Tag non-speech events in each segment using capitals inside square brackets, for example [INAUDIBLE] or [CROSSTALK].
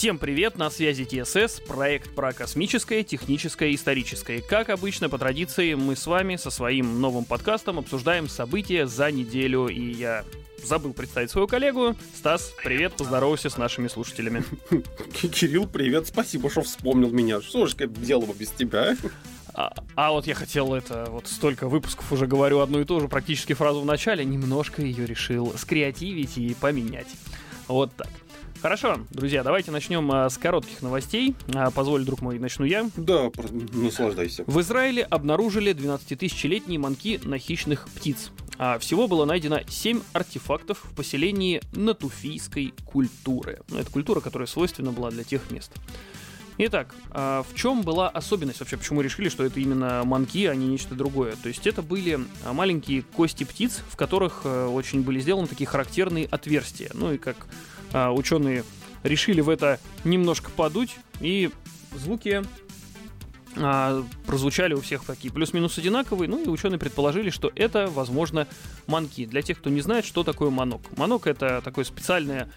Всем привет, на связи ТСС, проект про космическое, техническое и историческое. Как обычно, по традиции, мы с вами со своим новым подкастом обсуждаем события за неделю, и я забыл представить своего коллегу. Стас, привет, поздоровайся с нашими слушателями. [LAUGHS] Кирилл, привет, спасибо, что вспомнил меня. Что же делал бы без тебя? А, а вот я хотел это, вот столько выпусков уже говорю одну и ту же практически фразу в начале, немножко ее решил скреативить и поменять. Вот так. Хорошо, друзья, давайте начнем а, с коротких новостей. А, позволь, друг мой, начну я. Да, наслаждайся. В Израиле обнаружили 12-тысячелетние манки на хищных птиц. А всего было найдено 7 артефактов в поселении натуфийской культуры. Ну, это культура, которая свойственна была для тех мест. Итак, в чем была особенность вообще, почему решили, что это именно манки, а не нечто другое? То есть это были маленькие кости птиц, в которых э, очень были сделаны такие характерные отверстия. Ну и как а, ученые решили в это немножко подуть, и звуки а, прозвучали у всех такие плюс-минус одинаковые, ну и ученые предположили, что это, возможно, манки. Для тех, кто не знает, что такое манок. Манок это такое специальное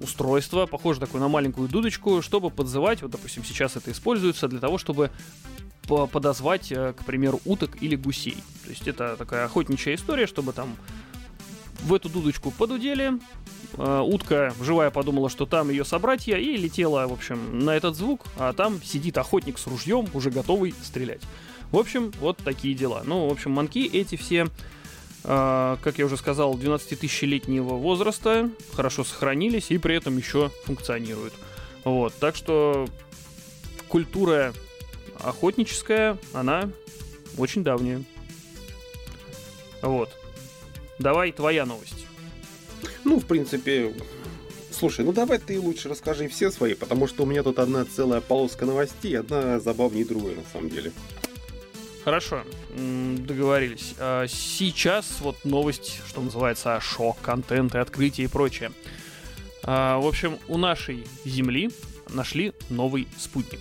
устройство, похоже такое на маленькую дудочку, чтобы подзывать, вот, допустим, сейчас это используется для того, чтобы подозвать, э, к примеру, уток или гусей. То есть это такая охотничья история, чтобы там в эту дудочку подудели, утка живая подумала, что там ее собратья, и летела, в общем, на этот звук, а там сидит охотник с ружьем, уже готовый стрелять. В общем, вот такие дела. Ну, в общем, манки эти все а, как я уже сказал, 12-тысячелетнего возраста, хорошо сохранились и при этом еще функционируют. Вот, так что культура охотническая, она очень давняя. Вот. Давай твоя новость. Ну, в принципе, слушай, ну давай ты лучше расскажи все свои, потому что у меня тут одна целая полоска новостей, одна забавнее другой на самом деле. Хорошо, договорились. А, сейчас вот новость, что называется, шок, контент и открытие и прочее. А, в общем, у нашей Земли нашли новый спутник.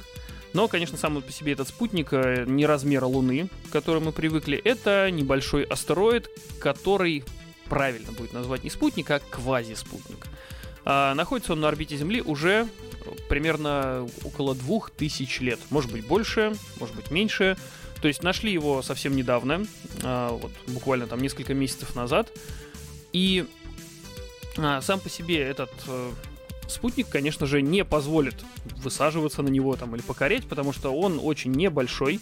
Но, конечно, сам по себе этот спутник э, не размера Луны, к которому мы привыкли. Это небольшой астероид, который правильно будет назвать не спутник, а квазиспутник. А находится он на орбите Земли уже примерно около двух тысяч лет. Может быть больше, может быть меньше. То есть нашли его совсем недавно, а, вот буквально там несколько месяцев назад. И а, сам по себе этот э, спутник, конечно же, не позволит высаживаться на него там или покорять, потому что он очень небольшой.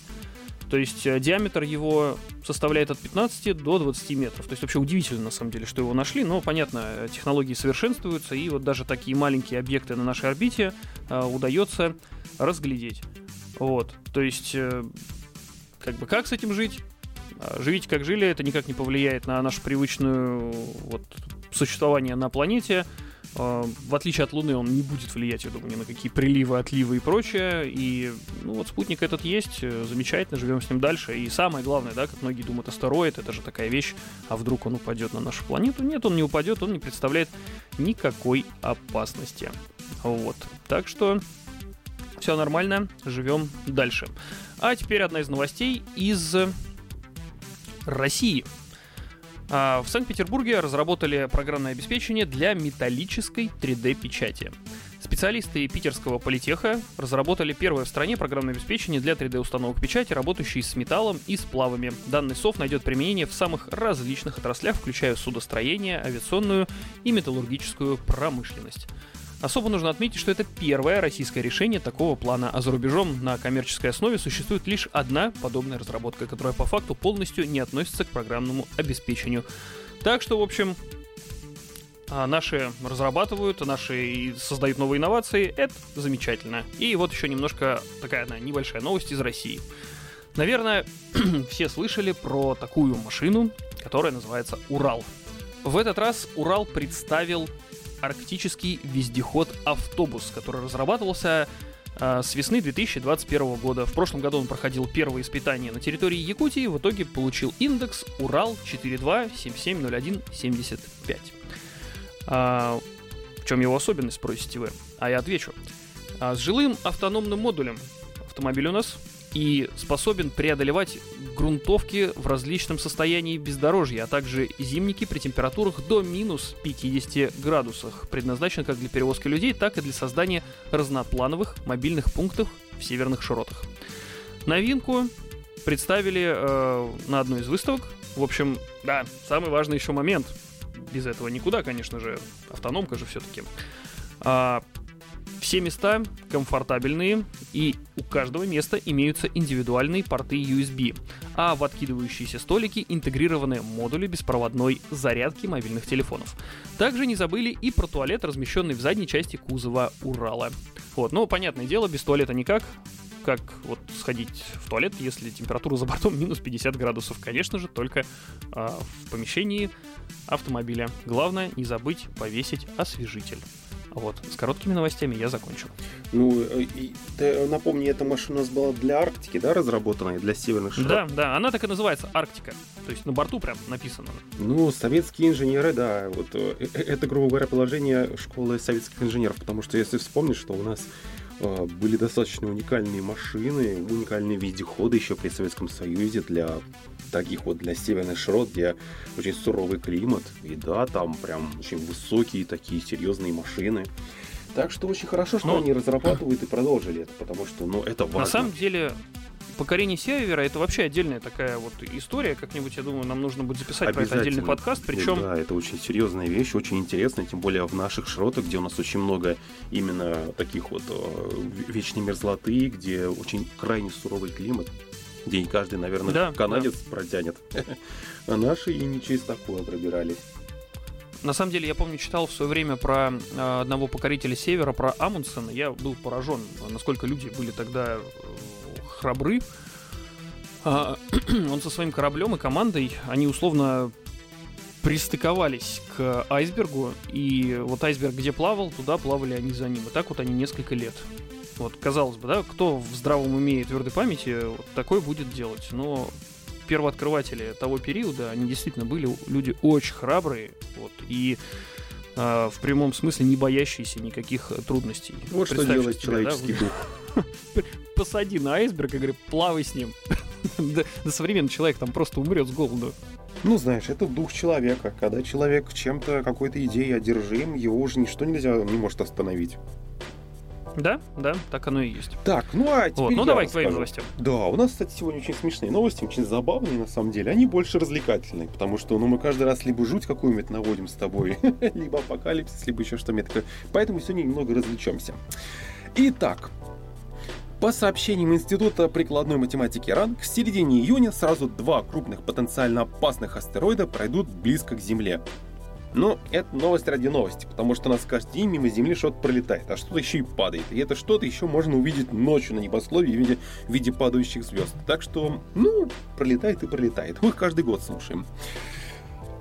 То есть э, диаметр его составляет от 15 до 20 метров. То есть вообще удивительно, на самом деле, что его нашли. Но, понятно, технологии совершенствуются, и вот даже такие маленькие объекты на нашей орбите э, удается разглядеть. Вот. То есть э, как бы как с этим жить? А, живите как жили, это никак не повлияет на нашу привычную вот, существование на планете. А, в отличие от Луны, он не будет влиять, я думаю, ни на какие приливы, отливы и прочее. И, ну, вот спутник этот есть, э, замечательно, живем с ним дальше. И самое главное, да, как многие думают, астероид, это же такая вещь, а вдруг он упадет на нашу планету? Нет, он не упадет, он не представляет никакой опасности. Вот. Так что все нормально, живем дальше. А теперь одна из новостей из России. А, в Санкт-Петербурге разработали программное обеспечение для металлической 3D-печати. Специалисты питерского политеха разработали первое в стране программное обеспечение для 3D-установок печати, работающей с металлом и сплавами. Данный софт найдет применение в самых различных отраслях, включая судостроение, авиационную и металлургическую промышленность. Особо нужно отметить, что это первое российское решение такого плана, а за рубежом на коммерческой основе существует лишь одна подобная разработка, которая по факту полностью не относится к программному обеспечению. Так что, в общем, а, наши разрабатывают, наши создают новые инновации, это замечательно. И вот еще немножко такая одна небольшая новость из России. Наверное, [CLEARS THROAT] все слышали про такую машину, которая называется Урал. В этот раз Урал представил арктический вездеход-автобус, который разрабатывался э, с весны 2021 года. В прошлом году он проходил первые испытания на территории Якутии, в итоге получил индекс Урал 42770175. А, в чем его особенность, спросите вы? А я отвечу. А, с жилым автономным модулем автомобиль у нас и способен преодолевать грунтовки в различном состоянии бездорожья, а также зимники при температурах до минус 50 градусах. Предназначен как для перевозки людей, так и для создания разноплановых мобильных пунктов в северных широтах. Новинку представили э, на одной из выставок. В общем, да, самый важный еще момент. Без этого никуда, конечно же. Автономка же все-таки. А, все места комфортабельные, и у каждого места имеются индивидуальные порты USB, а в откидывающиеся столики интегрированы модули беспроводной зарядки мобильных телефонов. Также не забыли и про туалет, размещенный в задней части кузова Урала. Вот, ну, понятное дело, без туалета никак как вот сходить в туалет, если температура за бортом минус 50 градусов. Конечно же, только э, в помещении автомобиля. Главное не забыть повесить освежитель. Вот, с короткими новостями я закончил. Ну, э, и, ты, напомни, эта машина у нас была для Арктики, да, разработанная, для северных широт? Да, да, она так и называется, Арктика. То есть на борту прям написано. Ну, советские инженеры, да, вот э, э, это, грубо говоря, положение школы советских инженеров, потому что если вспомнить, что у нас были достаточно уникальные машины, уникальные вездеходы еще при Советском Союзе для таких вот для северных широт, где очень суровый климат. И да, там прям очень высокие такие серьезные машины. Так что очень хорошо, что Но... Ну, они разрабатывают и продолжили это, потому что, ну, это важно. На самом деле, покорение севера это вообще отдельная такая вот история. Как-нибудь, я думаю, нам нужно будет записать про это отдельный подкаст. Причем... Да, это очень серьезная вещь, очень интересная, тем более в наших широтах, где у нас очень много именно таких вот э, вечной мерзлоты, где очень крайне суровый климат день каждый, наверное, да, канадец да. протянет. [LAUGHS] А наши и не через такое пробирались. На самом деле, я помню, читал в свое время про э, одного покорителя Севера, про Амундсена. Я был поражен, насколько люди были тогда э, храбры. А, [CLEARS THROAT] он со своим кораблем и командой, они условно пристыковались к айсбергу, и вот айсберг где плавал, туда плавали они за ним. И так вот они несколько лет. Вот, казалось бы, да, кто в здравом уме и твердой памяти вот такой будет делать. Но первооткрыватели того периода, они действительно были люди очень храбрые, вот, и э, в прямом смысле не боящиеся никаких трудностей. Вот что делает себе, человеческий да, дух. [LAUGHS] Посади на айсберг и говори, плавай с ним. [LAUGHS] да, да современный человек там просто умрет с голоду. Ну, знаешь, это дух человека. Когда человек чем-то, какой-то идеей одержим, его уже ничто нельзя, не может остановить. Да, да, так оно и есть. Так, ну а теперь вот, Ну давай к твоим новостям. Да, у нас, кстати, сегодня очень смешные новости, очень забавные на самом деле. Они больше развлекательные, потому что ну, мы каждый раз либо жуть какую-нибудь наводим с тобой, [LAUGHS] либо апокалипсис, либо еще что-нибудь такое. Поэтому сегодня немного развлечемся. Итак, по сообщениям Института прикладной математики РАН, к середине июня сразу два крупных потенциально опасных астероида пройдут близко к Земле. Но это новость ради новости, потому что нас каждый день мимо Земли что-то пролетает, а что-то еще и падает. И это что-то еще можно увидеть ночью на небосклове в виде, в виде падающих звезд. Так что, ну, пролетает и пролетает. Мы их каждый год слушаем.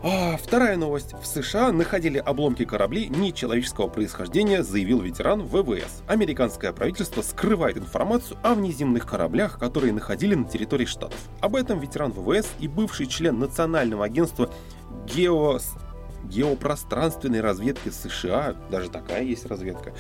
А, вторая новость. В США находили обломки кораблей нечеловеческого происхождения, заявил ветеран ВВС. Американское правительство скрывает информацию о внеземных кораблях, которые находили на территории штатов. Об этом ветеран ВВС и бывший член Национального агентства Геос геопространственной разведки США, даже такая есть разведка,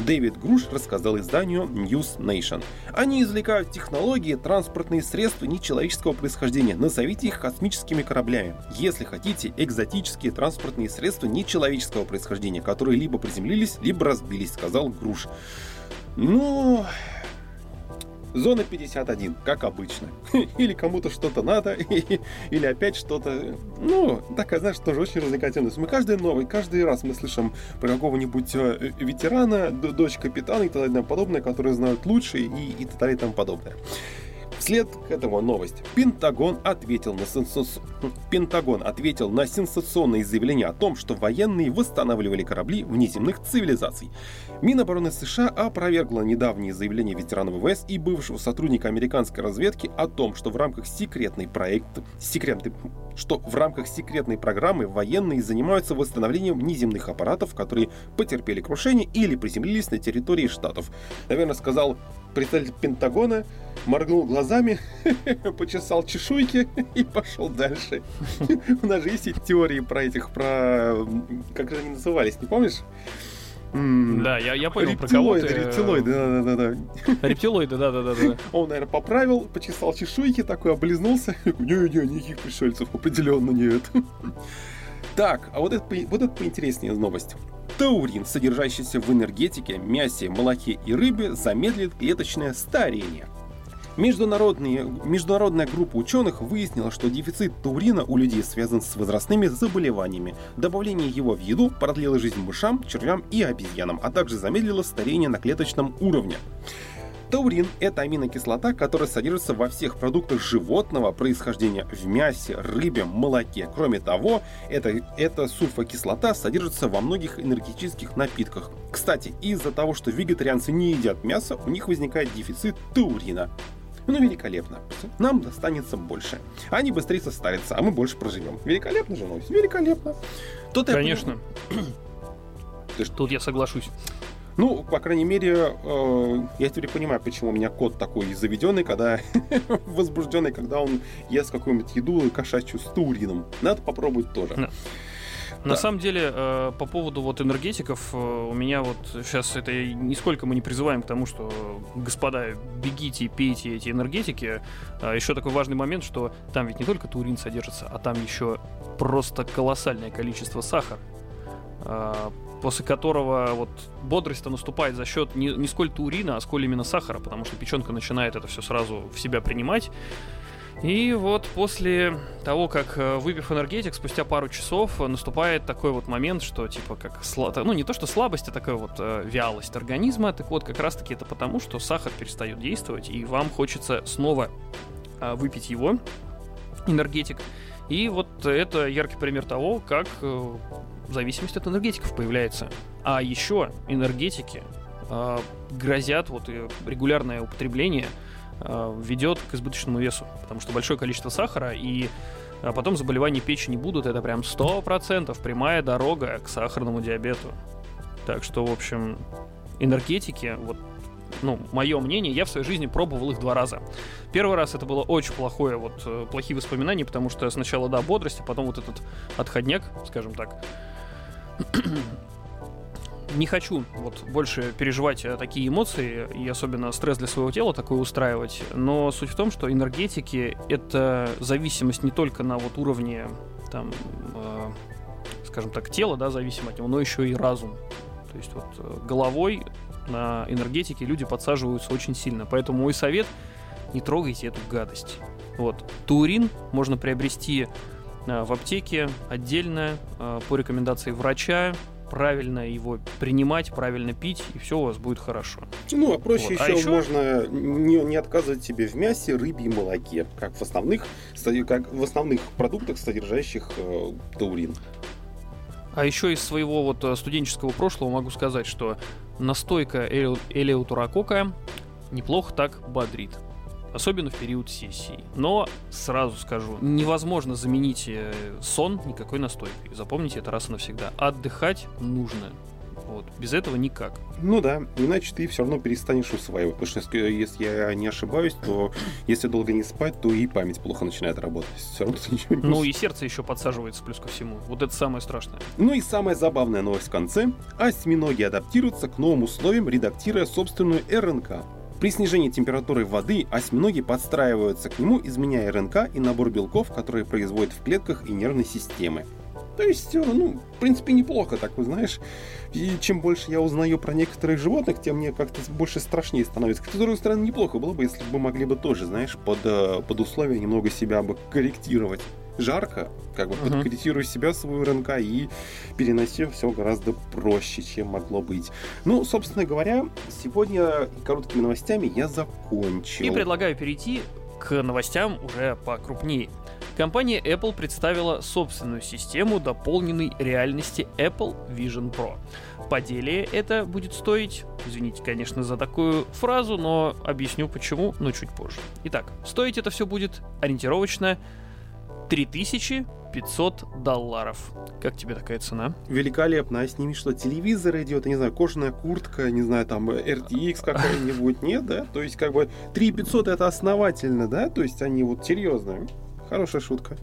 Дэвид Груш рассказал изданию News Nation. Они извлекают технологии, транспортные средства нечеловеческого происхождения. Назовите их космическими кораблями. Если хотите, экзотические транспортные средства нечеловеческого происхождения, которые либо приземлились, либо разбились, сказал Груш. Ну, Зона 51, как обычно. [LAUGHS] Или кому-то что-то надо, [LAUGHS] или опять что-то... Ну, такая, знаешь, тоже очень развлекательная. Мы каждый новый, каждый раз мы слышим про какого-нибудь э, ветерана, дочь капитана и так далее подобное, которые знают лучше и, и так далее и тому подобное. Вслед к этому новость. Пентагон ответил на, сенсац... Пентагон ответил на сенсационные заявления о том, что военные восстанавливали корабли внеземных цивилизаций. Минобороны США опровергла недавние заявления ветерана ВВС и бывшего сотрудника американской разведки о том, что в рамках секретной проекта, секретной, что в рамках секретной программы военные занимаются восстановлением внеземных аппаратов, которые потерпели крушение или приземлились на территории штатов. Наверное, сказал представитель Пентагона, моргнул глазами, [LAUGHS] почесал чешуйки и пошел дальше. [LAUGHS] У нас же есть теории про этих, про... Как же они назывались, не помнишь? Да, я, я понял, про кого ты. рептилоиды, да-да-да. [LAUGHS] Рептилоиды, да-да-да. Он, наверное, поправил, почесал чешуйки, такой облизнулся. Не-не, никаких пришельцев определенно нет. Так, а вот это, вот это поинтереснее новость. Таурин, содержащийся в энергетике, мясе, молоке и рыбе, замедлит клеточное старение. Международные, международная группа ученых выяснила, что дефицит таурина у людей связан с возрастными заболеваниями. Добавление его в еду продлило жизнь мышам, червям и обезьянам, а также замедлило старение на клеточном уровне. Таурин – это аминокислота, которая содержится во всех продуктах животного происхождения в мясе, рыбе, молоке. Кроме того, это, эта сульфокислота содержится во многих энергетических напитках. Кстати, из-за того, что вегетарианцы не едят мясо, у них возникает дефицит таурина. Ну, великолепно. Нам достанется больше. Они быстрее состарятся, а мы больше проживем. Великолепно же новость. Великолепно. Тут я Конечно. [CLEARS THROAT] Ты ж- Тут я соглашусь. Ну, по крайней мере, э, я теперь понимаю, почему у меня кот такой заведенный, когда [LAUGHS] возбужденный, когда он ест какую-нибудь еду кошачью с турином. Надо попробовать тоже. Да. На Да. самом деле, э, по поводу вот энергетиков, э, у меня вот сейчас это нисколько мы не призываем к тому, что, господа, бегите и пейте эти энергетики. А еще такой важный момент, что там ведь не только таурин содержится, а там еще просто колоссальное количество сахара, а, после которого вот бодрость-то наступает за счет не, не сколь таурина, а сколь именно сахара, потому что печенка начинает это все сразу в себя принимать. И вот после того, как э, выпив энергетик, спустя пару часов э, наступает такой вот момент, что типа как сла- ну не то что слабость, а такая вот э, вялость организма. Так вот, как раз таки это потому, что сахар перестает действовать, и вам хочется снова э, выпить его, энергетик. И вот это яркий пример того, как э, зависимость от энергетиков появляется. А еще энергетики э, грозят, вот и регулярное употребление э, ведет к избыточному весу, потому что большое количество сахара и а потом заболеваний печени будут, это прям 100% прямая дорога к сахарному диабету. Так что, в общем, энергетики, вот, ну, мое мнение, я в своей жизни пробовал их два раза. Первый раз это было очень плохое, вот, э, плохие воспоминания, потому что сначала, да, бодрость, а потом вот этот отходняк, скажем так. [CLEARS THROAT] Не хочу вот больше переживать э, такие эмоции и особенно стресс для своего тела такой устраивать. Но суть в том, что энергетики это зависимость не только на вот уровне там, э, скажем так, тела, да, зависимо от него, но еще и разум. То есть вот э, головой на энергетике люди подсаживаются очень сильно. Поэтому мой совет не трогайте эту гадость. Вот. Турин можно приобрести в аптеке отдельно э, по рекомендации врача. Правильно его принимать, правильно пить, и все у вас будет хорошо. Ну, а проще Вот. А еще, еще- можно не, не отказывать себе в мясе, рыбе и молоке, как в основных, как в основных продуктах, содержащих э, таурин. А еще из своего вот э, студенческого прошлого могу сказать, что настойка элеу- элеутурокока неплохо так бодрит. Особенно в период сессии. Но сразу скажу, невозможно заменить э, сон никакой настойкой. Запомните это раз и навсегда. Отдыхать нужно. Вот. Без этого никак. Ну да, иначе ты все равно перестанешь усваивать. Потому что если, я не ошибаюсь, то если долго не спать, то и память плохо начинает работать. Все равно ты ничего не Ну и сердце еще подсаживается плюс ко всему. Вот это самое страшное. Ну и самая забавная новость в конце. Осьминоги адаптируются к новым условиям, редактируя собственную РНК. При снижении температуры воды осьминоги подстраиваются к нему, изменяя РНК и набор белков, которые производят в клетках и нервной системы. То есть, э, ну, в принципе, неплохо, так вы знаешь. И чем больше я узнаю про некоторых животных, тем мне как-то больше страшнее становится. С другой стороны, неплохо было бы, если бы могли бы тоже, знаешь, под, э, под условия немного себя бы корректировать. Жарко, как бы Мгм. подкорректируй себя, свою РНК и переноси все гораздо проще, чем могло быть. Ну, собственно говоря, сегодня короткими новостями я закончил. И предлагаю перейти к новостям уже покрупнее. Компания Apple представила собственную систему дополненной реальности Apple Vision Pro. По деле это будет стоить, извините, конечно, за такую фразу, но объясню почему, но чуть позже. Итак, стоить это все будет ориентировочно 3500 долларов. Как тебе такая цена? Великолепно. А с ними что, телевизор идет, я не знаю, кожаная куртка, не знаю, там RTX какая-нибудь, нет, да? То есть, как бы, 3500 это основательно, да? То есть, они вот серьезные. Хорошая шутка.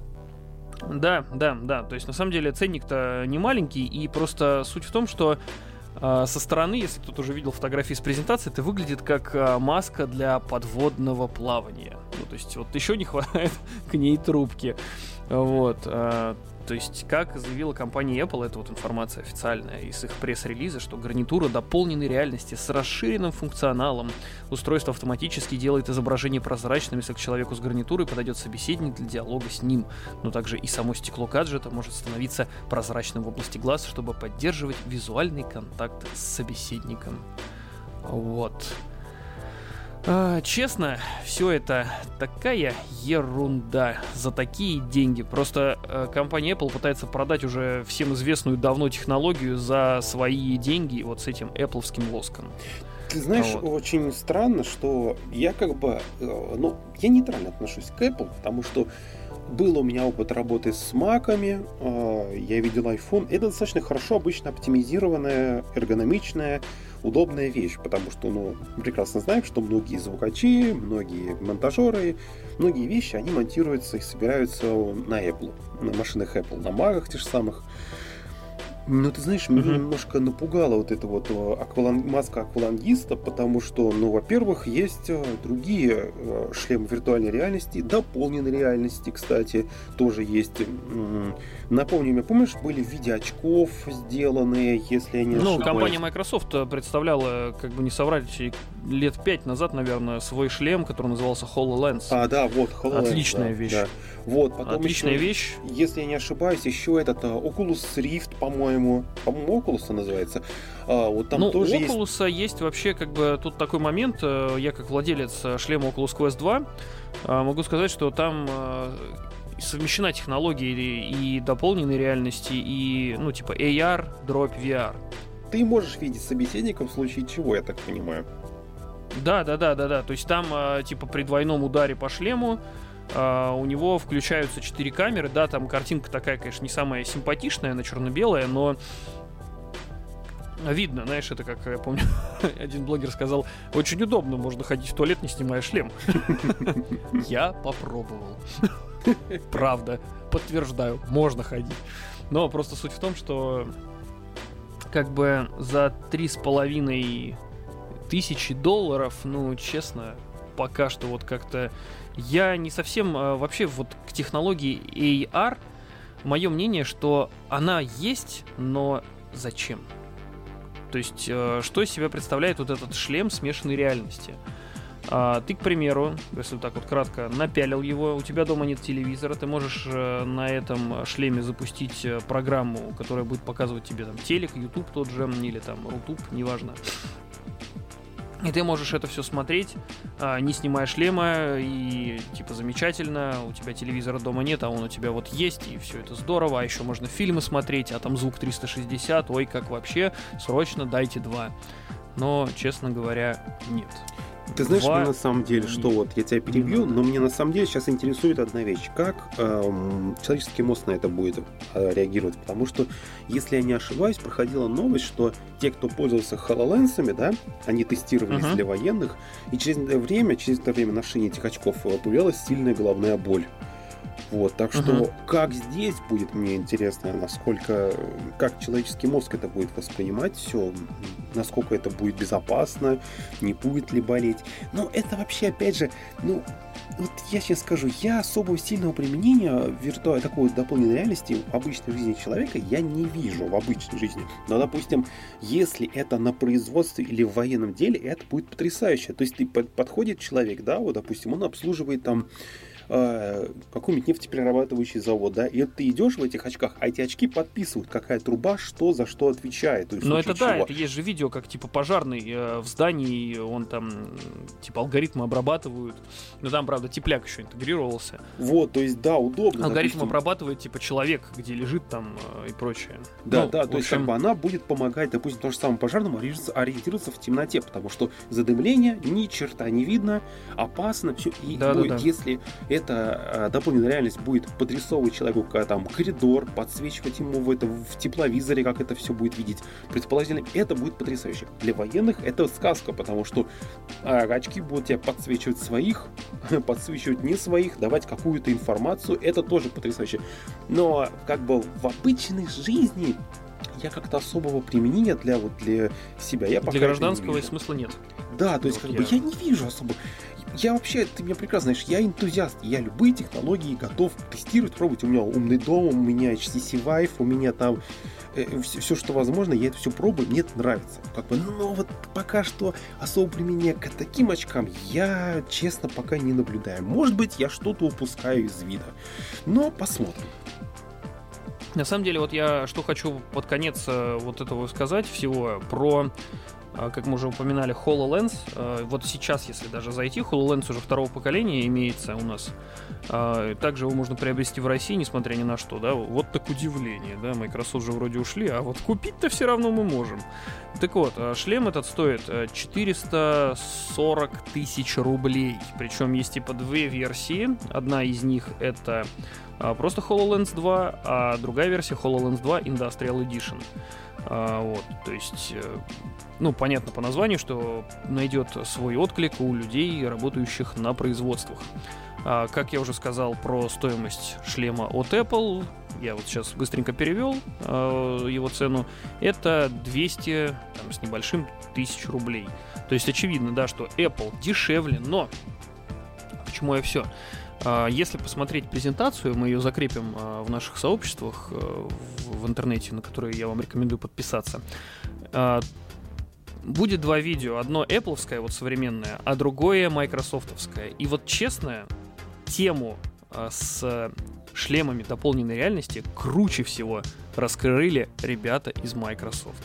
Да, да, да. То есть на самом деле ценник-то не маленький, и просто суть в том, что со стороны, если кто-то уже видел фотографии с презентации, это выглядит как а, маска для подводного плавания. Ну, то есть вот еще не хватает [LAUGHS] к ней трубки. Вот. То есть, как заявила компания Apple, это вот информация официальная из их пресс-релиза, что гарнитура дополненной реальности с расширенным функционалом. Устройство автоматически делает изображение прозрачным, если к человеку с гарнитурой подойдет собеседник для диалога с ним. Но также и само стекло гаджета может становиться прозрачным в области глаз, чтобы поддерживать визуальный контакт с собеседником. Вот. А, честно, все это такая ерунда за такие деньги. Просто э, компания Apple пытается продать уже всем известную давно технологию за свои деньги вот с этим Appleским лоском. Ты знаешь, вот. очень странно, что я как бы, э, ну, я нейтрально отношусь к Apple, потому что был у меня опыт работы с маками, э, я видел iPhone. Это достаточно хорошо обычно оптимизированная, эргономичная, удобная вещь, потому что, ну, прекрасно знаем, что многие звукачи, многие монтажеры, многие вещи, они монтируются и собираются на Apple, на машинах Apple, на магах тех же самых. Ну, ты знаешь, меня mm-hmm. немножко напугала вот эта вот э, аквалан... маска аквалангиста, потому что, ну, во-первых, есть э, другие э, шлемы виртуальной реальности, дополненной реальности, кстати, тоже есть. Напомню, мне помнишь, были в виде очков сделанные, если я не ошибаюсь. Ну, компания Microsoft представляла, как бы не соврать, лет пять назад, наверное, свой шлем, который назывался HoloLens. А, да, вот, HoloLens. Отличная да, вещь. Да. Вот, потом Отличная еще, вещь. Если я не ошибаюсь, еще этот Oculus Rift, по-моему, по-моему, Oculus называется. А, вот там ну, тоже у Oculus есть... есть вообще как бы тут такой момент. Э, я как владелец э, шлема Oculus Quest 2 э, могу сказать, что там совмещена технология и, и дополненной реальности, и, ну, типа AR, дробь VR. Ты можешь видеть собеседника в случае чего, я так понимаю. Да, да, да, да, да. То есть там, типа, при двойном ударе по шлему Uh, у него включаются четыре камеры, да, там картинка такая, конечно, не самая симпатичная, она черно-белая, но видно, знаешь, это как, я помню, [LAUGHS] один блогер сказал, очень удобно, можно ходить в туалет, не снимая шлем. [LAUGHS] Я попробовал. [LAUGHS] Правда, подтверждаю, можно ходить. Но просто суть в том, что как бы за три с половиной тысячи долларов, ну, честно, пока что вот как-то я не совсем э, вообще вот к технологии AR, мое мнение, что она есть, но зачем? То есть, э, что из себя представляет вот этот шлем смешанной реальности? А, ты, к примеру, если так вот кратко, напялил его, у тебя дома нет телевизора, ты можешь э, на этом шлеме запустить программу, которая будет показывать тебе там телек, YouTube тот же, или там Рутуб, неважно. И ты можешь это все смотреть, а, не снимая шлема, и типа замечательно, у тебя телевизора дома нет, а он у тебя вот есть, и все это здорово, а еще можно фильмы смотреть, а там звук 360, ой, как вообще, срочно дайте два. Но, честно говоря, нет. Ты знаешь, Два... мне на самом деле, что вот я тебя перебью, но мне на самом деле сейчас интересует одна вещь. Как эм, человеческий мозг на это будет э, реагировать? Потому что, если я не ошибаюсь, проходила новость, что те, кто пользовался HoloLens'ами, да, они тестировались uh-huh. для военных, и через это время, через это время ношения этих очков э, появлялась сильная головная боль. Вот, так что uh-huh. как здесь будет, мне интересно, насколько, как человеческий мозг это будет воспринимать все, насколько это будет безопасно, не будет ли болеть. Но это вообще, опять же, ну, вот я сейчас скажу, я особого сильного применения виртуальной такой дополненной реальности в обычной жизни человека я не вижу в обычной жизни. Но, допустим, если это на производстве или в военном деле, это будет потрясающе. То есть ты подходит человек, да, вот, допустим, он обслуживает там э, какой-нибудь нефтеперерабатывающий завод, да, и ты идешь в этих очках, а эти очки подписывают, какая труба что за что отвечает. То есть, Но это чего. да, это есть же видео, как типа пожарный э, в здании, он там типа алгоритмы обрабатывают. Но там, правда, тепляк еще интегрировался. Вот, то есть, да, удобно. Алгоритм допустим. обрабатывает типа человек, где лежит там э, и прочее. Да, ну, да, то общем... есть как бы она будет помогать, допустим, тому же самому пожарному ориентироваться в темноте, потому что задымление ни черта не видно, опасно, все. И да, будет, да, да. если эта дополненная реальность будет подрисовывать человеку там коридор, подсвечивать ему в, это, в тепловизоре, как это все будет видеть. Предположительно, это будет потрясающе. Для военных это сказка, потому что а, очки будут тебя подсвечивать своих, [LAUGHS] подсвечивать не своих, давать какую-то информацию. Это тоже потрясающе. Но как бы в обычной жизни я как-то особого применения для вот для себя я для гражданского смысла нет. Да, то есть вот как я... бы я не вижу особо. Я вообще, ты меня прекрасно знаешь, я энтузиаст, я любые технологии готов тестировать, пробовать. У меня умный дом, у меня HTC Vive, у меня там э, все, все, что возможно, я это все пробую, мне это нравится. Как бы, но вот пока что особого применения к таким очкам я, честно, пока не наблюдаю. Может быть, я что-то упускаю из вида, но посмотрим. На самом деле, вот я что хочу под конец э, вот этого сказать всего про как мы уже упоминали, HoloLens. Э, вот сейчас, если даже зайти, HoloLens уже второго поколения имеется у нас. Также его можно приобрести в России, несмотря ни на что, да. Вот так удивление, да. Microsoft же вроде ушли, а вот купить-то все равно мы можем. Так вот, шлем этот стоит 440 тысяч рублей. Причем есть типа две версии. Одна из них это а, просто HoloLens 2, а другая версия HoloLens 2 Industrial Edition. А, вот, то есть, э, ну, понятно по названию, что найдет свой отклик у людей, работающих на производствах. А, как я уже сказал про стоимость шлема от Apple, я вот сейчас быстренько перевел его цену, это 200 там, с небольшим тысяч рублей. То есть очевидно, да, что Apple дешевле, но почему я все? А, если посмотреть презентацию, мы ее закрепим в наших сообществах э, в интернете, на которые я вам рекомендую подписаться. А, будет два видео. Одно Apple, вот современное, а другое Microsoftовское. И вот честно, тему с шлемами дополненной реальности круче всего раскрыли ребята из Microsoft.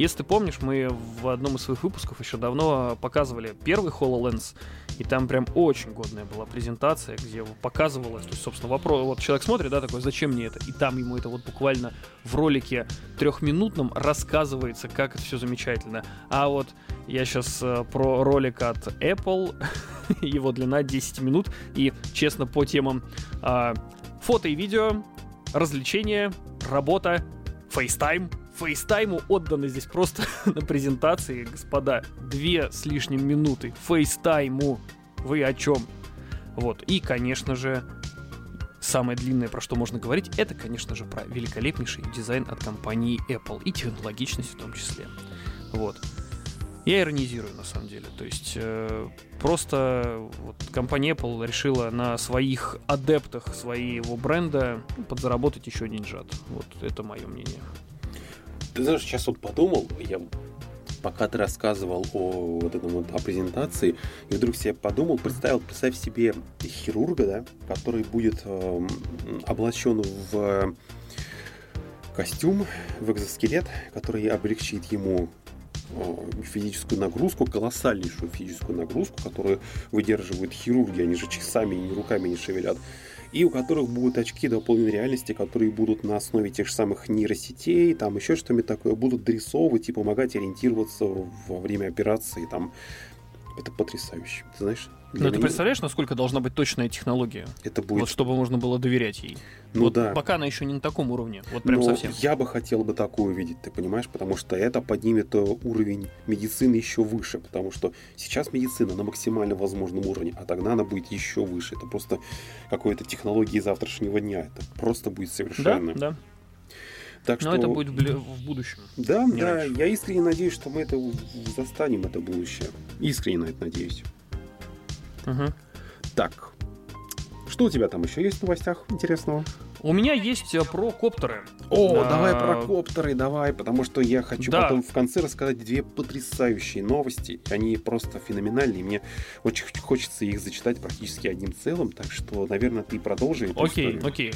Если ты помнишь, мы в одном из своих выпусков еще давно показывали первый HoloLens, и там прям очень годная была презентация, где показывалось, то есть, собственно, вопрос, вот человек смотрит, да, такой, зачем мне это? И там ему это вот буквально в ролике трехминутном рассказывается, как это все замечательно. А вот я сейчас э, про ролик от Apple, [LAUGHS] его длина 10 минут, и, честно, по темам э, фото и видео, развлечения, работа, FaceTime, фейстайму отданы здесь просто [LAUGHS] на презентации, господа. Две с лишним минуты. Фейстайму. Вы о чем? Вот. И, конечно же, самое длинное, про что можно говорить, это, конечно же, про великолепнейший дизайн от компании Apple и технологичность в том числе. Вот. Я иронизирую, на самом деле. То есть, э, просто вот, компания Apple решила на своих адептах своего бренда подзаработать еще деньжат. Вот это мое мнение. Ты знаешь, сейчас вот подумал, я пока ты рассказывал о вот этом вот о презентации, и вдруг себе подумал, представил, представь себе хирурга, да, который будет э, облачен в костюм, в экзоскелет, который облегчит ему э, физическую нагрузку, колоссальнейшую физическую нагрузку, которую выдерживают хирурги, они же часами и руками не шевелят и у которых будут очки дополненной реальности, которые будут на основе тех же самых нейросетей, там еще что-нибудь такое, будут дорисовывать и помогать ориентироваться во время операции, там это потрясающе. Ты знаешь? Но меня... ты представляешь, насколько должна быть точная технология? Это будет. Вот чтобы можно было доверять ей. Ну вот да. Пока она еще не на таком уровне. Вот прям Но совсем. Я бы хотел бы такую видеть, ты понимаешь, потому что это поднимет э, уровень медицины еще выше, потому что сейчас медицина на максимально возможном уровне, а тогда она будет еще выше. Это просто какой-то технологии завтрашнего дня. Это просто будет совершенно. Да, да. Так Но что... это будет в будущем. Да, да, раньше. я искренне надеюсь, что мы это застанем, это будущее. Искренне на это надеюсь. Угу. Так, что у тебя там еще есть в новостях интересного? У меня есть э, про коптеры. О, а... давай про коптеры, давай, потому что я хочу да. потом в конце рассказать две потрясающие новости. Они просто феноменальные. Мне очень хочется их зачитать практически одним целым, так что, наверное, ты продолжи. Окей, историю. окей,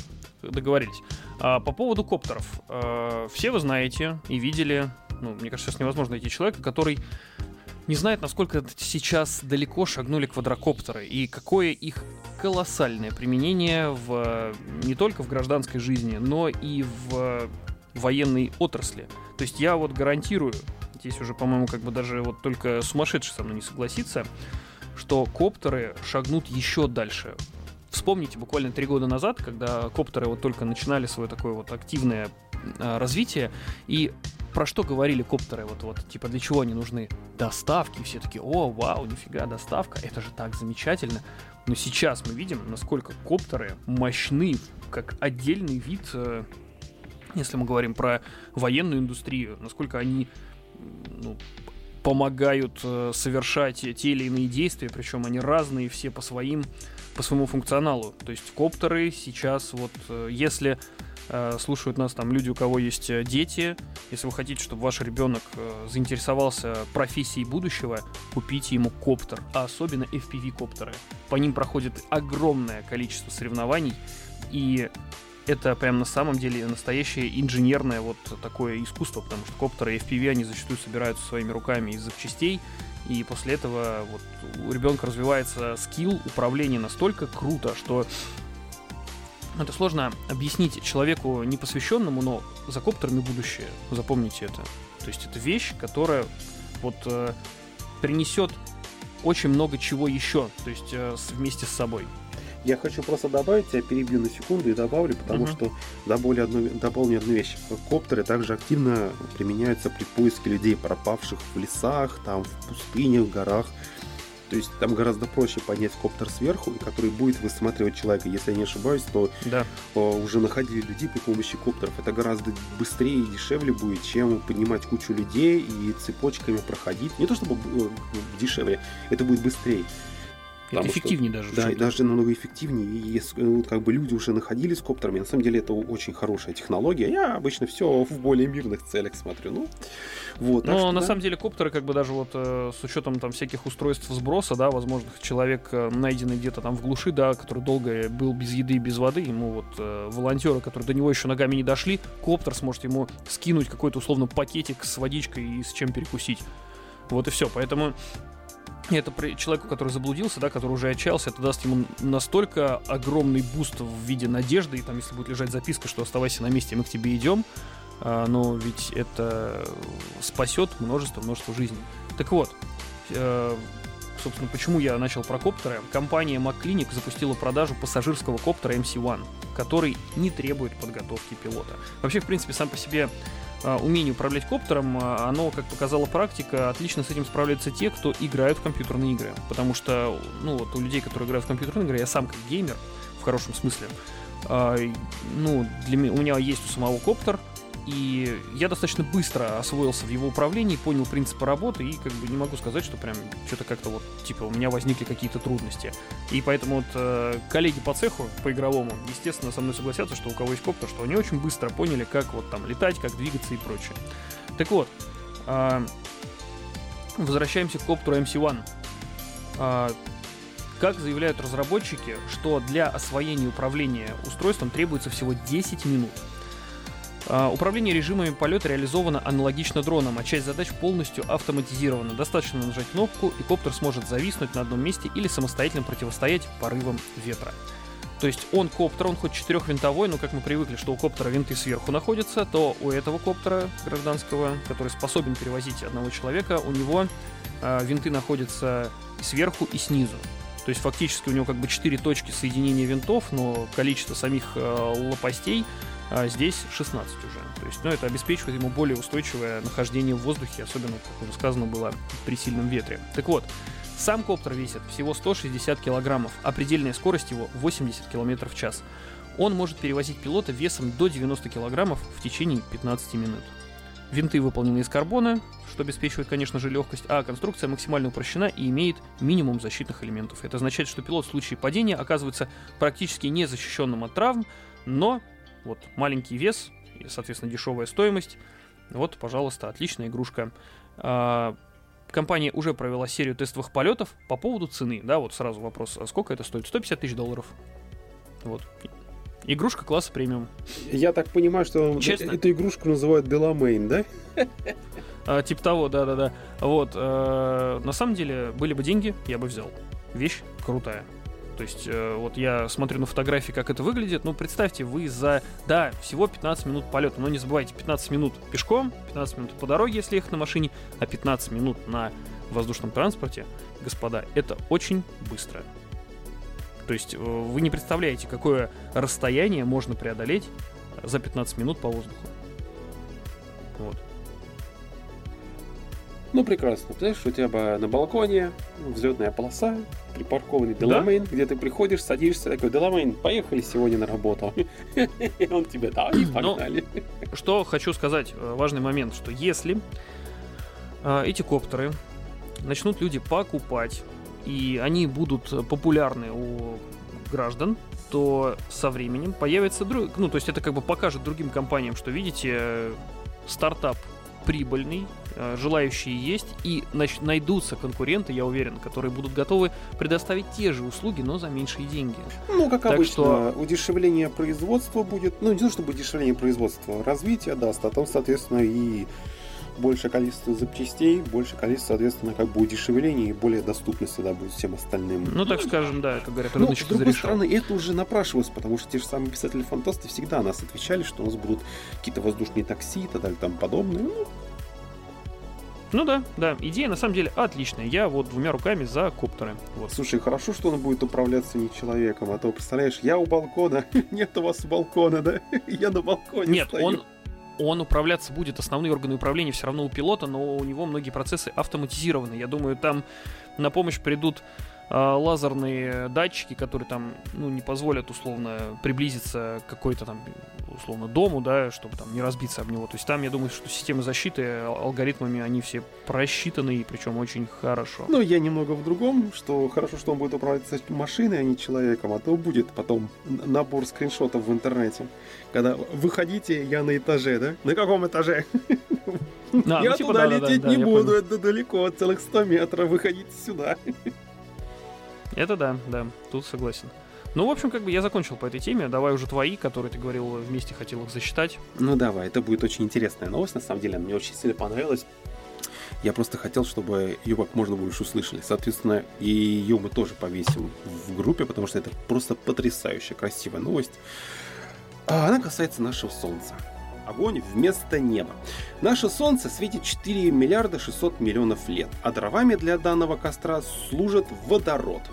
договорились. А, по поводу коптеров. А, все вы знаете и видели, ну, мне кажется, сейчас невозможно найти человека, который не знает, насколько сейчас далеко шагнули квадрокоптеры и какое их колоссальное применение в, не только в гражданской жизни, но и в военной отрасли. То есть я вот гарантирую, здесь уже, по-моему, как бы даже вот только сумасшедший со мной не согласится, что коптеры шагнут еще дальше. Вспомните буквально три года назад, когда коптеры вот только начинали свое такое вот активное а, развитие, и про что говорили коптеры, вот, вот, типа, для чего они нужны? Доставки, все таки о, вау, нифига, доставка, это же так замечательно. Но сейчас мы видим, насколько коптеры мощны, как отдельный вид э, если мы говорим про военную индустрию, насколько они ну, помогают э, совершать те или иные действия, причем они разные все по своим по своему функционалу. То есть коптеры сейчас вот, э, если э, слушают нас там люди, у кого есть э, дети, если вы хотите, чтобы ваш ребенок заинтересовался профессией будущего, купите ему коптер, а особенно FPV-коптеры. По ним проходит огромное количество соревнований, и это прям на самом деле настоящее инженерное вот такое искусство, потому что коптеры и FPV, они зачастую собираются своими руками из запчастей, и после этого вот у ребенка развивается скилл управления настолько круто, что это сложно объяснить человеку непосвященному, но за коптерами будущее. Запомните это. То есть это вещь, которая вот э, принесет очень много чего еще, то есть э, вместе с собой. Я хочу просто добавить, я перебью на секунду и добавлю, потому uh-huh. что добавлю одну, дополню одну вещь. Коптеры также активно применяются при поиске людей, пропавших в лесах, там, в пустынях, в горах. То есть там гораздо проще поднять коптер сверху, который будет высматривать человека. Если я не ошибаюсь, то да. уже находили людей при помощи коптеров. Это гораздо быстрее и дешевле будет, чем поднимать кучу людей и цепочками проходить. Не то чтобы э, дешевле, это будет быстрее. Это эффективнее что, даже. Да, и даже намного эффективнее. И ну, как бы люди уже находились с коптерами, на самом деле это очень хорошая технология. Я обычно все в более мирных целях смотрю. Ну, вот, Но что, на да. самом деле коптеры, как бы даже вот э, с учетом там всяких устройств сброса, да, возможно, человек, э, найденный где-то там в глуши, да, который долго был без еды и без воды, ему вот э, волонтеры, которые до него еще ногами не дошли, коптер сможет ему скинуть какой-то условно пакетик с водичкой и с чем перекусить. Вот и все. Поэтому это человеку, который заблудился, да, который уже отчаялся, это даст ему настолько огромный буст в виде надежды, и там, если будет лежать записка, что оставайся на месте, мы к тебе идем, а, но ведь это спасет множество, множество жизней. Так вот, э, собственно, почему я начал про коптеры. Компания MacClinic запустила продажу пассажирского коптера MC-1, который не требует подготовки пилота. Вообще, в принципе, сам по себе умение управлять коптером, а, оно, как показала практика, отлично с этим справляются те, кто играют в компьютерные игры. Потому что, ну, вот у людей, которые играют в компьютерные игры, я сам как геймер, в хорошем смысле, а, ну, для меня, у меня есть у самого коптер, и я достаточно быстро освоился в его управлении, понял принципы работы, и как бы не могу сказать, что прям что-то как-то вот, типа, у меня возникли какие-то трудности. И поэтому вот э, коллеги по цеху, по игровому, естественно, со мной согласятся, что у кого есть коптер, что они очень быстро поняли, как вот там летать, как двигаться и прочее. Так вот, э, возвращаемся к коптеру MC-1. Э, как заявляют разработчики, что для освоения управления устройством требуется всего 10 минут – а, управление режимами полета реализовано аналогично дронам, а часть задач полностью автоматизирована. Достаточно нажать кнопку, и коптер сможет зависнуть на одном месте или самостоятельно противостоять порывам ветра. То есть он коптер, он хоть четырехвинтовой, но как мы привыкли, что у коптера винты сверху находятся, то у этого коптера гражданского, который способен перевозить одного человека, у него э, винты находятся сверху и снизу. То есть фактически у него как бы четыре точки соединения винтов, но количество самих э, лопастей а здесь 16 уже. То есть, ну, это обеспечивает ему более устойчивое нахождение в воздухе, особенно, как уже сказано было, при сильном ветре. Так вот, сам коптер весит всего 160 килограммов, а предельная скорость его 80 километров в час. Он может перевозить пилота весом до 90 килограммов в течение 15 минут. Винты выполнены из карбона, что обеспечивает, конечно же, легкость, а конструкция максимально упрощена и имеет минимум защитных элементов. Это означает, что пилот в случае падения оказывается практически незащищенным от травм, но вот маленький вес, и, соответственно, дешевая стоимость. Вот, пожалуйста, отличная игрушка. А, компания уже провела серию тестовых полетов по поводу цены. Да, вот сразу вопрос, а сколько это стоит? 150 тысяч долларов. Вот. Игрушка класса премиум. Я так понимаю, что Честно? эту игрушку называют Деламейн, да? А, типа того, да-да-да. Вот. А, на самом деле, были бы деньги, я бы взял. Вещь крутая. То есть, э, вот я смотрю на фотографии, как это выглядит. Ну, представьте, вы за, да, всего 15 минут полета. Но не забывайте, 15 минут пешком, 15 минут по дороге, если ехать на машине, а 15 минут на воздушном транспорте, господа, это очень быстро. То есть, э, вы не представляете, какое расстояние можно преодолеть за 15 минут по воздуху. Вот. Ну, прекрасно. Знаешь, у тебя на балконе взлетная полоса, припаркованный Деламейн, да? где ты приходишь, садишься, такой, Деламейн, поехали сегодня на работу. И [LAUGHS] он тебе, да, и ну, погнали. Что хочу сказать, э, важный момент, что если э, эти коптеры начнут люди покупать, и они будут популярны у граждан, то со временем появится друг... Ну, то есть это как бы покажет другим компаниям, что, видите, стартап прибыльный, э, желающие есть, и найдутся конкуренты, я уверен, которые будут готовы предоставить те же услуги, но за меньшие деньги. Ну, как так обычно, что... удешевление производства будет, ну, не то чтобы удешевление производства, развитие даст, а там, соответственно, и больше количество запчастей, больше количество, соответственно, как бы удешевления и более доступности да, будет всем остальным. Ну, так скажем, да, как говорят, Но, с другой стороны, это уже напрашивалось, потому что те же самые писатели-фантасты всегда нас отвечали, что у нас будут какие-то воздушные такси и так далее, там подобное. Ну, ну да, да, идея на самом деле отличная. Я вот двумя руками за коптеры. Вот. Слушай, хорошо, что он будет управляться не человеком, а то, представляешь, я у балкона, [LAUGHS] нет у вас балкона, да? [LAUGHS] Я на балконе Нет, стою. он он управляться будет, основные органы управления все равно у пилота, но у него многие процессы автоматизированы. Я думаю, там на помощь придут лазерные датчики, которые там, ну, не позволят условно приблизиться к какой-то там, условно, дому, да, чтобы там не разбиться об него. То есть там, я думаю, что системы защиты алгоритмами, они все просчитаны, и причем очень хорошо. Ну, я немного в другом, что хорошо, что он будет управляться машиной, а не человеком, а то будет потом набор скриншотов в интернете. Когда выходите, я на этаже, да? На каком этаже? А, [LAUGHS] я ну, типа, туда да, лететь да, да, не буду, это далеко, целых 100 метров, выходите сюда. Это да, да, тут согласен. Ну, в общем, как бы я закончил по этой теме. Давай уже твои, которые ты говорил, вместе хотел их засчитать. Ну, давай, это будет очень интересная новость. На самом деле, мне очень сильно понравилась. Я просто хотел, чтобы ее как можно больше услышали. Соответственно, ее мы тоже повесим в группе, потому что это просто потрясающая, красивая новость. А она касается нашего Солнца. Огонь вместо неба. Наше Солнце светит 4 миллиарда 600 миллионов лет, а дровами для данного костра служит водород –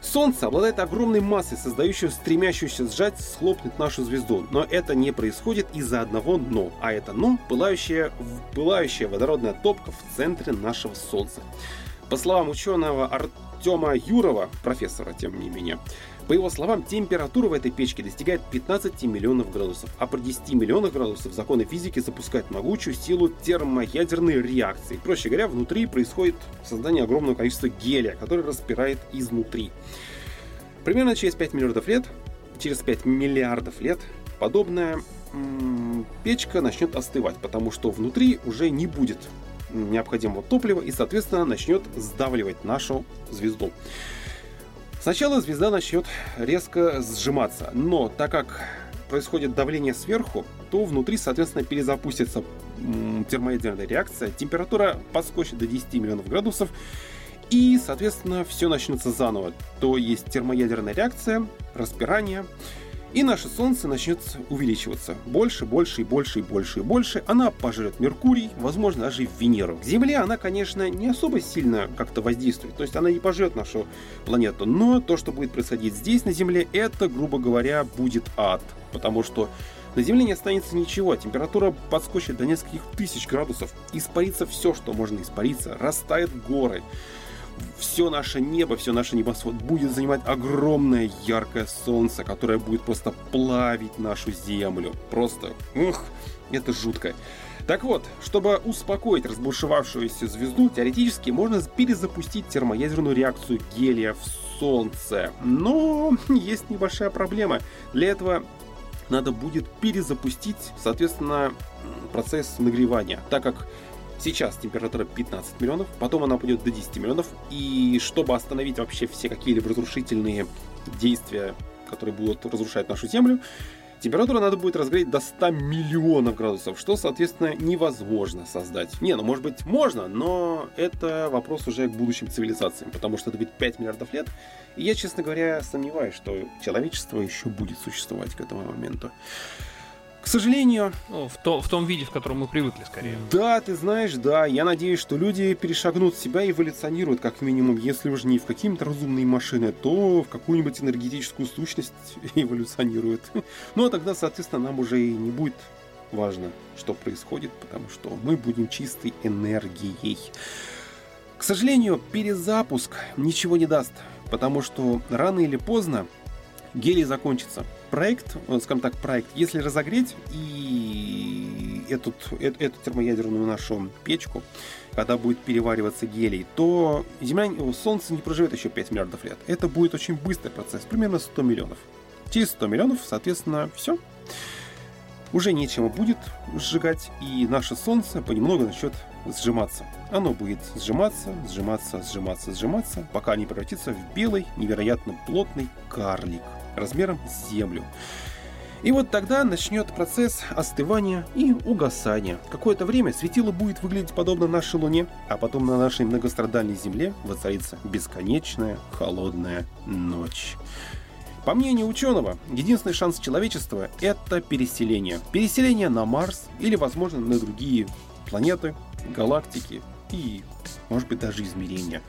Солнце обладает огромной массой, создающей стремящуюся сжать, схлопнуть нашу звезду. Но это не происходит из-за одного «но». А это «но» – пылающая, пылающая водородная топка в центре нашего Солнца. По словам ученого Артема Юрова, профессора, тем не менее, по его словам, температура в этой печке достигает 15 миллионов градусов, а при 10 миллионах градусов законы физики запускают могучую силу термоядерной реакции. Проще говоря, внутри происходит создание огромного количества гелия, который распирает изнутри. Примерно через 5 миллиардов лет, через 5 миллиардов лет, подобная м- печка начнет остывать, потому что внутри уже не будет необходимого топлива и, соответственно, начнет сдавливать нашу звезду. Сначала звезда начнет резко сжиматься, но так как происходит давление сверху, то внутри, соответственно, перезапустится термоядерная реакция, температура подскочит до 10 миллионов градусов, и, соответственно, все начнется заново. То есть термоядерная реакция, распирание, и наше Солнце начнет увеличиваться. Больше, больше и больше и больше и больше. Она пожрет Меркурий, возможно, даже Венеру. К Земле она, конечно, не особо сильно как-то воздействует. То есть она не пожрет нашу планету. Но то, что будет происходить здесь, на Земле, это, грубо говоря, будет ад. Потому что на Земле не останется ничего, температура подскочит до нескольких тысяч градусов, испарится все, что можно испариться, растает горы, все наше небо, все наше небосвод будет занимать огромное яркое солнце, которое будет просто плавить нашу землю. Просто, ух, это жутко. Так вот, чтобы успокоить разбушевавшуюся звезду, теоретически можно перезапустить термоядерную реакцию гелия в Солнце. Но есть небольшая проблема. Для этого надо будет перезапустить, соответственно, процесс нагревания, так как Сейчас температура 15 миллионов, потом она пойдет до 10 миллионов, и чтобы остановить вообще все какие-либо разрушительные действия, которые будут разрушать нашу Землю, температуру надо будет разгреть до 100 миллионов градусов, что, соответственно, невозможно создать. Не, ну может быть можно, но это вопрос уже к будущим цивилизациям, потому что это будет 5 миллиардов лет, и я, честно говоря, сомневаюсь, что человечество еще будет существовать к этому моменту. К сожалению... Ну, в, то, в том виде, в котором мы привыкли, скорее. Да, ты знаешь, да. Я надеюсь, что люди перешагнут себя и эволюционируют, как минимум, если уже не в какие-то разумные машины, то в какую-нибудь энергетическую сущность [LAUGHS] эволюционируют. Ну, а тогда, соответственно, нам уже и не будет важно, что происходит, потому что мы будем чистой энергией. К сожалению, перезапуск ничего не даст, потому что рано или поздно гелий закончится. Проект, э, скажем так, проект, если разогреть и эту, эту, эту термоядерную нашу печку, когда будет перевариваться гелий, то Земля, Солнце не проживет еще 5 миллиардов лет. Это будет очень быстрый процесс, примерно 100 миллионов. Через 100 миллионов, соответственно, все. Уже нечего будет сжигать, и наше Солнце понемногу начнет сжиматься. Оно будет сжиматься, сжиматься, сжиматься, сжиматься, пока не превратится в белый, невероятно плотный карлик размером с Землю. И вот тогда начнет процесс остывания и угасания. Какое-то время светило будет выглядеть подобно нашей Луне, а потом на нашей многострадальной Земле воцарится бесконечная холодная ночь. По мнению ученого, единственный шанс человечества – это переселение. Переселение на Марс или, возможно, на другие планеты, галактики и, может быть, даже измерения.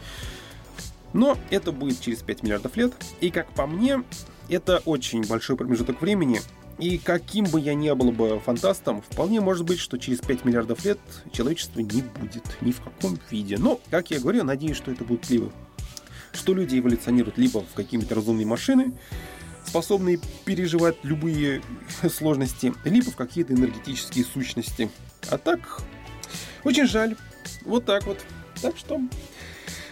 Но это будет через 5 миллиардов лет, и, как по мне, это очень большой промежуток времени, и каким бы я ни был бы фантастом, вполне может быть, что через 5 миллиардов лет человечества не будет ни в каком виде. Но, как я говорю, надеюсь, что это будет либо что люди эволюционируют либо в какие-то разумные машины, способные переживать любые [LAUGHS] сложности, либо в какие-то энергетические сущности. А так, очень жаль. Вот так вот. Так что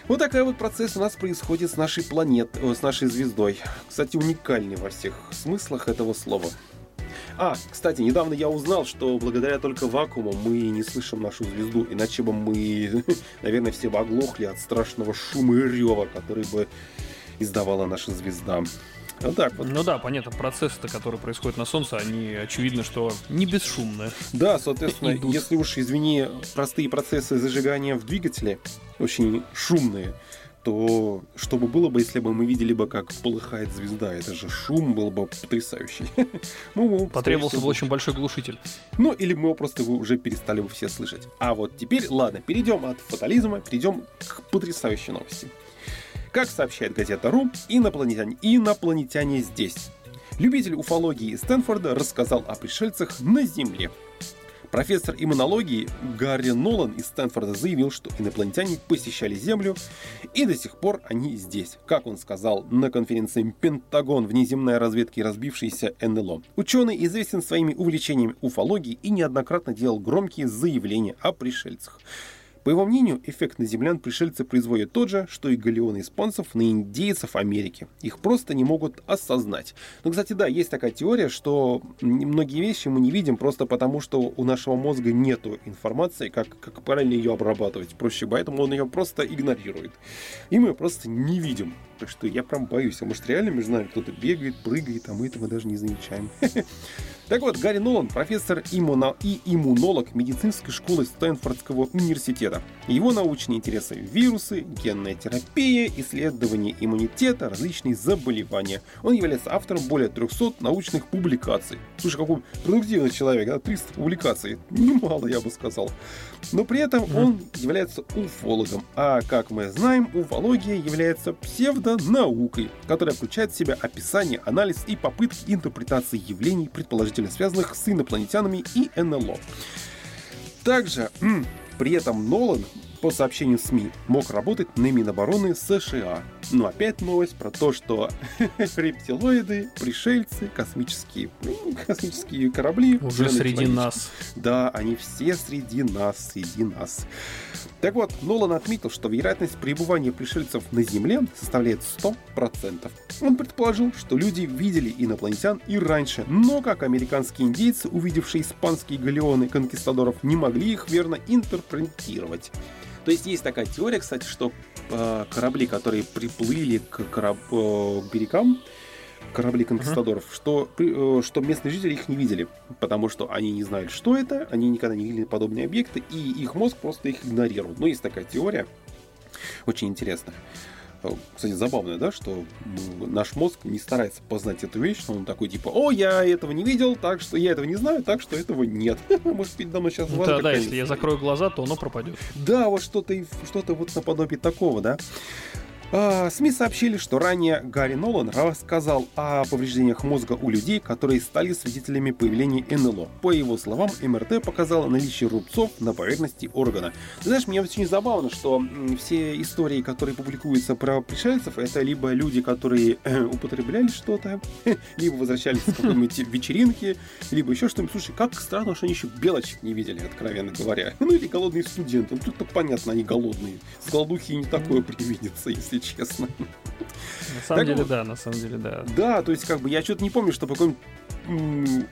вот такой вот процесс у нас происходит с нашей планетой, с нашей звездой. Кстати, уникальный во всех смыслах этого слова. А, кстати, недавно я узнал, что благодаря только вакууму мы не слышим нашу звезду, иначе бы мы, [LAUGHS] наверное, все бы оглохли от страшного шума и рева, который бы издавала наша звезда. Вот так вот. Ну да, понятно, процессы, которые происходят на Солнце, они очевидно, что не бесшумные. Да, соответственно, если уж, извини, простые процессы зажигания в двигателе очень шумные, то что бы было бы, если бы мы видели бы, как полыхает звезда? Это же шум был бы потрясающий. [LAUGHS] ну, Потребовался бы очень большой глушитель. Ну, или мы его просто уже перестали бы все слышать. А вот теперь, ладно, перейдем от фатализма, перейдем к потрясающей новости. Как сообщает газета РУ, инопланетяне, инопланетяне здесь. Любитель уфологии Стэнфорда рассказал о пришельцах на Земле. Профессор иммунологии Гарри Нолан из Стэнфорда заявил, что инопланетяне посещали Землю, и до сих пор они здесь. Как он сказал на конференции «Пентагон. Внеземная разведка и разбившийся НЛО». Ученый известен своими увлечениями уфологии и неоднократно делал громкие заявления о пришельцах. По его мнению, эффект на землян пришельцы производят тот же, что и галеоны испанцев на индейцев Америки. Их просто не могут осознать. Но, кстати, да, есть такая теория, что многие вещи мы не видим просто потому, что у нашего мозга нет информации, как, как правильно ее обрабатывать. Проще, поэтому он ее просто игнорирует. И мы ее просто не видим. Так что я прям боюсь. А может реально между нами кто-то бегает, прыгает, а мы этого даже не замечаем. [LAUGHS] Так вот, Гарри Нолан, профессор иммуно и иммунолог медицинской школы Стэнфордского университета. Его научные интересы – вирусы, генная терапия, исследование иммунитета, различные заболевания. Он является автором более 300 научных публикаций. Слушай, какой продуктивный человек, да? 300 публикаций. [LAUGHS] Немало, я бы сказал. Но при этом он является уфологом. А как мы знаем, уфология является псевдонаукой, которая включает в себя описание, анализ и попытки интерпретации явлений, предположительно связанных с инопланетянами и НЛО. Также при этом Нолан по сообщению СМИ, мог работать на Минобороны США. Но опять новость про то, что [LAUGHS] рептилоиды, пришельцы, космические, космические корабли... Уже среди нас. Да, они все среди нас, среди нас. Так вот, Нолан отметил, что вероятность пребывания пришельцев на Земле составляет 100%. Он предположил, что люди видели инопланетян и раньше, но как американские индейцы, увидевшие испанские галеоны конкистадоров, не могли их верно интерпретировать. То есть есть такая теория, кстати, что э, корабли, которые приплыли к, кораб, э, берегам, корабли конкистадоров, uh-huh. что, э, что местные жители их не видели, потому что они не знают, что это, они никогда не видели подобные объекты, и их мозг просто их игнорирует. Но есть такая теория, очень интересная. Э, кстати, забавно, да, что наш мозг не старается познать эту вещь, что он такой типа, о, я этого не видел, так что я этого не знаю, так что этого нет. [LAUGHS] Может, передо мной сейчас ну, Да, да, если я закрою глаза, то оно пропадет. Да, вот что-то что вот наподобие такого, да. А, СМИ сообщили, что ранее Гарри Нолан рассказал о повреждениях мозга у людей, которые стали свидетелями появления НЛО. По его словам, МРТ показало наличие рубцов на поверхности органа. Знаешь, мне очень забавно, что все истории, которые публикуются про пришельцев, это либо люди, которые э, употребляли что-то, [LAUGHS] либо возвращались с какой-нибудь [LAUGHS] вечеринки, либо еще что-нибудь. Слушай, как странно, что они еще белочек не видели, откровенно говоря. Ну или голодные студенты. Ну тут-то понятно, они голодные. С голодухи не такое [LAUGHS] привидится, если честно. На самом так деле, да, на самом деле, да. Да, то есть, как бы, я что-то не помню, что какой-нибудь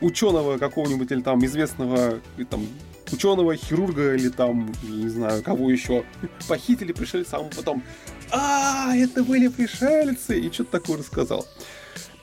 ученого какого-нибудь или там известного там ученого, хирурга или там, не знаю, кого еще похитили пришельцы, а потом а, это были пришельцы, и что-то такое рассказал.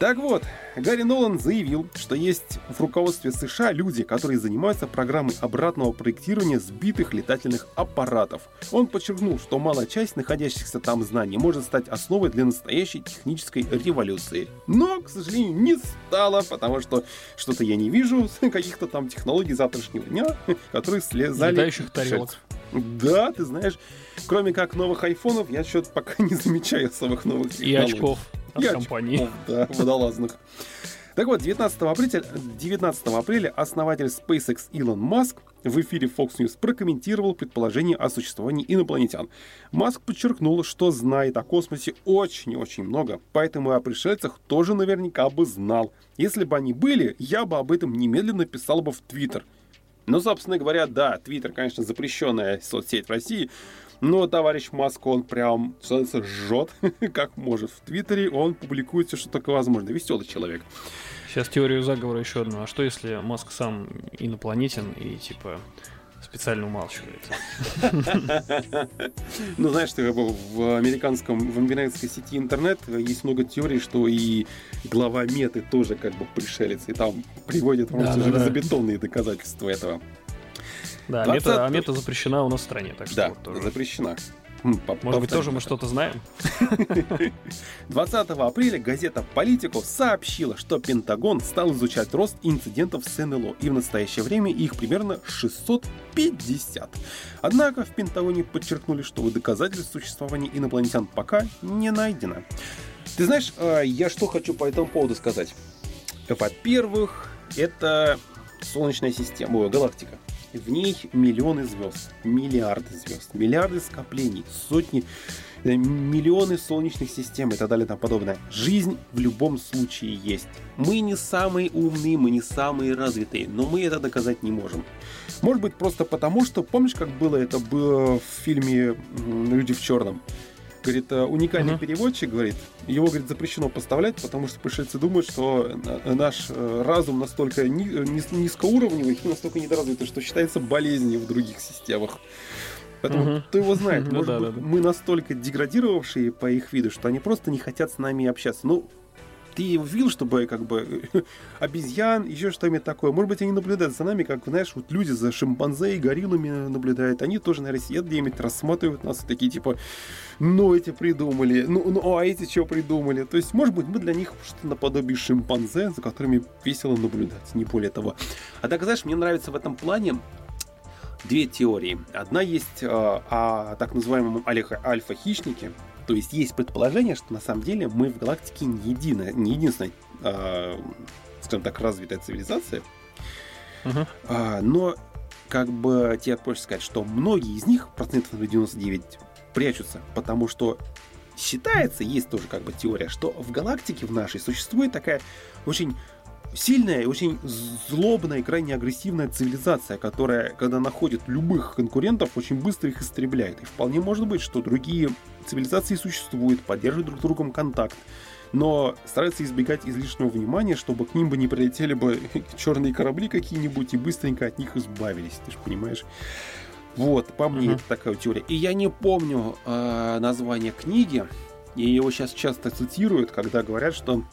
Так вот, Гарри Нолан заявил, что есть в руководстве США люди, которые занимаются программой обратного проектирования сбитых летательных аппаратов. Он подчеркнул, что малая часть находящихся там знаний может стать основой для настоящей технической революции. Но, к сожалению, не стало, потому что что-то я не вижу [LAUGHS] каких-то там технологий завтрашнего дня, которые слезали... Летающих тарелок. Да, ты знаешь, кроме как новых айфонов, я что-то пока [LAUGHS] не замечаю особых новых технологий. И очков от компании. Да, [LAUGHS] водолазных. Так вот, 19 апреля, 19 апреля основатель SpaceX Илон Маск в эфире Fox News прокомментировал предположение о существовании инопланетян. Маск подчеркнул, что знает о космосе очень-очень много, поэтому о пришельцах тоже наверняка бы знал. Если бы они были, я бы об этом немедленно писал бы в Твиттер. Ну, собственно говоря, да, Твиттер, конечно, запрещенная соцсеть в России, но товарищ Маск, он прям, что жжет, [LAUGHS] как может. В Твиттере он публикует все, что только возможно. Веселый человек. Сейчас теорию заговора еще одну. А что если Маск сам инопланетен и типа специально умалчивает. [LAUGHS] Ну, знаешь, в американском, в американской сети интернет есть много теорий, что и глава меты тоже как бы пришелец, и там приводят да, железобетонные доказательства этого. Да, 20... мета, а мета запрещена у нас в стране, так что да, тоже. запрещена. Может быть, тоже мы что-то знаем? [LAUGHS] 20 апреля газета «Политику» сообщила, что Пентагон стал изучать рост инцидентов с НЛО, и в настоящее время их примерно 650. Однако в Пентагоне подчеркнули, что доказательств существования инопланетян пока не найдено. Ты знаешь, а, я что хочу по этому поводу сказать? Во-первых, это Солнечная система, галактика. В ней миллионы звезд, миллиарды звезд, миллиарды скоплений, сотни, э, миллионы солнечных систем и так далее и тому подобное. Жизнь в любом случае есть. Мы не самые умные, мы не самые развитые, но мы это доказать не можем. Может быть просто потому, что помнишь, как было это было в фильме «Люди в черном»? Говорит, э, уникальный uh-huh. переводчик, говорит, его, говорит, запрещено поставлять, потому что пришельцы думают, что э, наш э, разум настолько ни, низкоуровневый и [LAUGHS] настолько недоразвитый, что считается болезнью в других системах. Поэтому uh-huh. кто его знает, [LAUGHS] ну, может да, быть, да, да. мы настолько деградировавшие по их виду, что они просто не хотят с нами общаться. Ну, ты видел, чтобы как бы [LAUGHS] обезьян, еще что-нибудь такое. Может быть, они наблюдают за нами, как, знаешь, вот люди за шимпанзе и гориллами наблюдают. Они тоже, наверное, сидят где-нибудь, рассматривают нас такие, типа, ну, эти придумали, ну, ну, а эти что придумали? То есть, может быть, мы для них что-то наподобие шимпанзе, за которыми весело наблюдать, не более того. А так, знаешь, мне нравится в этом плане две теории. Одна есть э, о так называемом альфа-хищнике, то есть есть предположение, что на самом деле мы в галактике не, единая, не единственная, э, скажем так, развитая цивилизация. Uh-huh. А, но как бы тебе проще сказать, что многие из них, процентов на 99, прячутся, потому что считается, есть тоже как бы теория, что в галактике в нашей существует такая очень сильная и очень злобная и крайне агрессивная цивилизация, которая, когда находит любых конкурентов, очень быстро их истребляет. И вполне может быть, что другие цивилизации существуют, поддерживают друг с другом контакт, но стараются избегать излишнего внимания, чтобы к ним бы не прилетели бы [LAUGHS] черные корабли какие-нибудь и быстренько от них избавились, ты же понимаешь. Вот, по мне uh-huh. это такая теория. И я не помню э, название книги, и его сейчас часто цитируют, когда говорят, что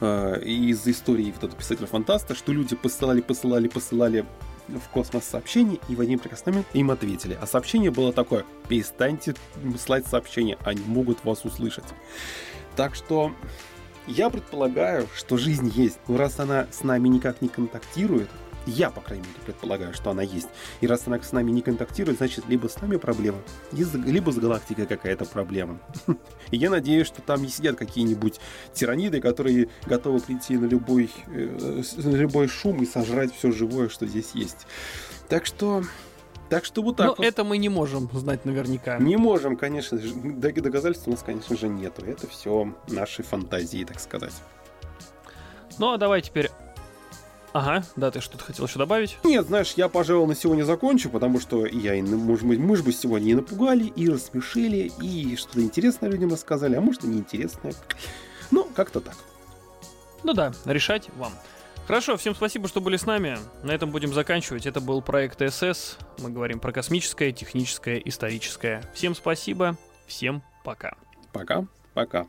э, из истории вот этого писателя-фантаста, что люди посылали, посылали, посылали в космос сообщение, и в один прекрасный момент им ответили. А сообщение было такое, перестаньте слать сообщения, они могут вас услышать. Так что я предполагаю, что жизнь есть. Но раз она с нами никак не контактирует, Я, по крайней мере, предполагаю, что она есть. И раз она с нами не контактирует, значит, либо с нами проблема, либо с галактикой какая-то проблема. [LAUGHS] И я надеюсь, что там не сидят какие-нибудь тираниды, которые готовы прийти на любой, э, на любой шум и сожрать все живое, что здесь есть. Так что так что вот так. Но вот. это мы не можем знать наверняка. Не можем, конечно же. Доказательств у нас, конечно же, нету. Это все наши фантазии, так сказать. Ну а давай теперь Ага, да, ты что-то хотел еще добавить? Нет, знаешь, я, пожалуй, на сегодня закончу, потому что я и, может быть, мы же бы сегодня и напугали, и рассмешили, и что-то интересное людям рассказали, а может и неинтересное. Ну, как-то так. Ну да, решать вам. Хорошо, всем спасибо, что были с нами. На этом будем заканчивать. Это был проект СС. Мы говорим про космическое, техническое, историческое. Всем спасибо, всем пока. Пока, пока.